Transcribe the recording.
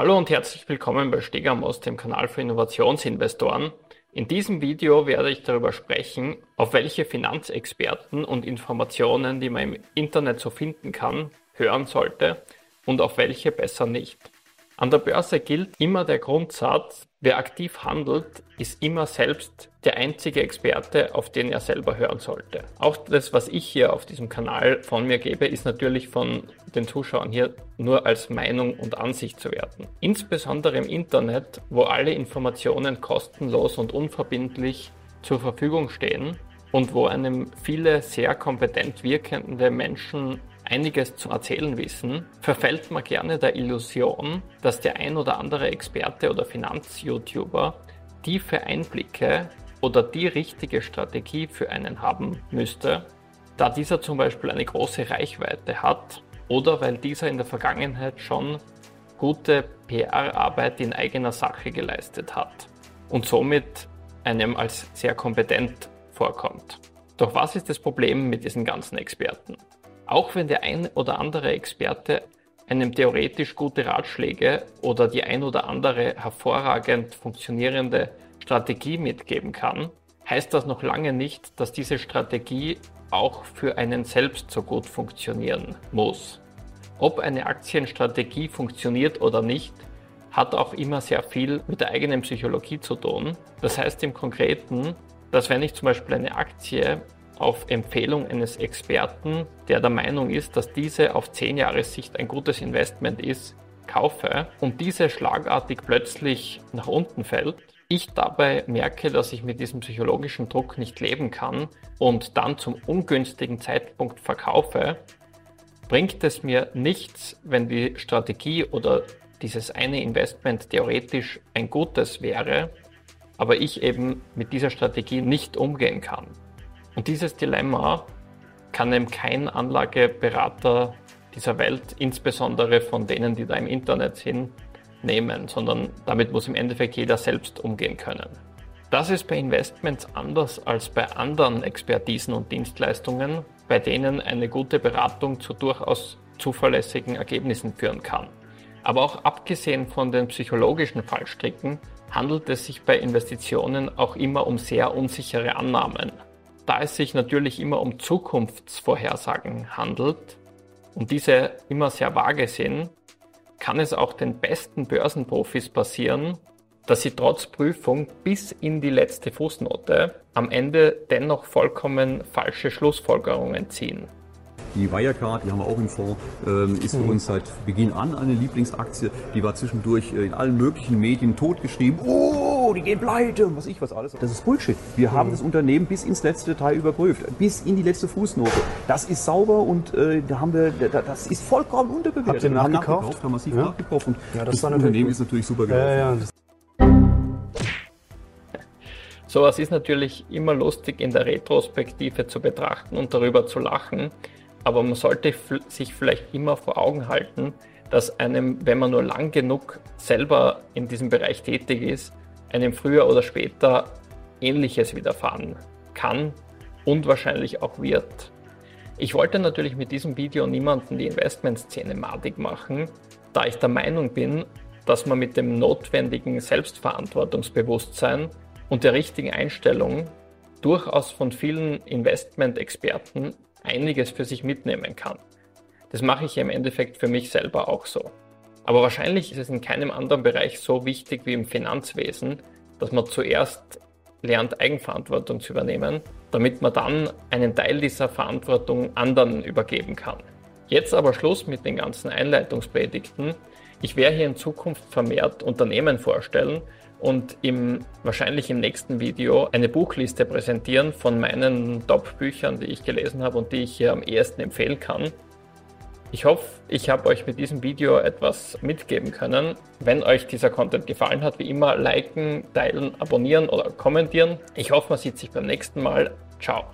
Hallo und herzlich willkommen bei Stegamos, dem Kanal für Innovationsinvestoren. In diesem Video werde ich darüber sprechen, auf welche Finanzexperten und Informationen, die man im Internet so finden kann, hören sollte und auf welche besser nicht. An der Börse gilt immer der Grundsatz, wer aktiv handelt, ist immer selbst der einzige Experte, auf den er selber hören sollte. Auch das, was ich hier auf diesem Kanal von mir gebe, ist natürlich von den Zuschauern hier nur als Meinung und Ansicht zu werten. Insbesondere im Internet, wo alle Informationen kostenlos und unverbindlich zur Verfügung stehen und wo einem viele sehr kompetent wirkende Menschen einiges zu erzählen wissen, verfällt man gerne der Illusion, dass der ein oder andere Experte oder Finanz-YouTuber tiefe Einblicke oder die richtige Strategie für einen haben müsste, da dieser zum Beispiel eine große Reichweite hat oder weil dieser in der Vergangenheit schon gute PR-Arbeit in eigener Sache geleistet hat und somit einem als sehr kompetent vorkommt. Doch was ist das Problem mit diesen ganzen Experten? Auch wenn der ein oder andere Experte einem theoretisch gute Ratschläge oder die ein oder andere hervorragend funktionierende Strategie mitgeben kann, heißt das noch lange nicht, dass diese Strategie auch für einen selbst so gut funktionieren muss. Ob eine Aktienstrategie funktioniert oder nicht, hat auch immer sehr viel mit der eigenen Psychologie zu tun. Das heißt im Konkreten, dass wenn ich zum Beispiel eine Aktie auf Empfehlung eines Experten, der der Meinung ist, dass diese auf 10 Jahressicht ein gutes Investment ist, kaufe und diese schlagartig plötzlich nach unten fällt, ich dabei merke, dass ich mit diesem psychologischen Druck nicht leben kann und dann zum ungünstigen Zeitpunkt verkaufe, bringt es mir nichts, wenn die Strategie oder dieses eine Investment theoretisch ein gutes wäre, aber ich eben mit dieser Strategie nicht umgehen kann. Und dieses Dilemma kann eben kein Anlageberater dieser Welt, insbesondere von denen, die da im Internet sind, nehmen, sondern damit muss im Endeffekt jeder selbst umgehen können. Das ist bei Investments anders als bei anderen Expertisen und Dienstleistungen, bei denen eine gute Beratung zu durchaus zuverlässigen Ergebnissen führen kann. Aber auch abgesehen von den psychologischen Fallstricken handelt es sich bei Investitionen auch immer um sehr unsichere Annahmen da es sich natürlich immer um Zukunftsvorhersagen handelt und diese immer sehr vage sind, kann es auch den besten Börsenprofis passieren, dass sie trotz Prüfung bis in die letzte Fußnote am Ende dennoch vollkommen falsche Schlussfolgerungen ziehen. Die Wirecard, die haben wir auch im Fonds, ähm, ist für mhm. uns seit Beginn an eine Lieblingsaktie. Die war zwischendurch äh, in allen möglichen Medien totgeschrieben. Oh, die gehen pleite und was ich was alles. Das ist Bullshit. Wir mhm. haben das Unternehmen bis ins letzte Detail überprüft, bis in die letzte Fußnote. Das ist sauber und äh, da haben wir, da, das ist vollkommen unterbewertet. Habt ihr nachgekauft? Haben nachgekauft, haben massiv ja? nachgekauft und ja, das, das Unternehmen ist natürlich super gelaufen. Ja, ja, Sowas ist natürlich immer lustig in der Retrospektive zu betrachten und darüber zu lachen. Aber man sollte sich vielleicht immer vor Augen halten, dass einem, wenn man nur lang genug selber in diesem Bereich tätig ist, einem früher oder später Ähnliches widerfahren kann und wahrscheinlich auch wird. Ich wollte natürlich mit diesem Video niemanden die Investmentszene madig machen, da ich der Meinung bin, dass man mit dem notwendigen Selbstverantwortungsbewusstsein und der richtigen Einstellung durchaus von vielen Investmentexperten einiges für sich mitnehmen kann. Das mache ich im Endeffekt für mich selber auch so. Aber wahrscheinlich ist es in keinem anderen Bereich so wichtig wie im Finanzwesen, dass man zuerst lernt, Eigenverantwortung zu übernehmen, damit man dann einen Teil dieser Verantwortung anderen übergeben kann. Jetzt aber Schluss mit den ganzen Einleitungspredigten. Ich werde hier in Zukunft vermehrt Unternehmen vorstellen und im, wahrscheinlich im nächsten Video eine Buchliste präsentieren von meinen Top-Büchern, die ich gelesen habe und die ich hier am ehesten empfehlen kann. Ich hoffe, ich habe euch mit diesem Video etwas mitgeben können. Wenn euch dieser Content gefallen hat, wie immer liken, teilen, abonnieren oder kommentieren. Ich hoffe, man sieht sich beim nächsten Mal. Ciao.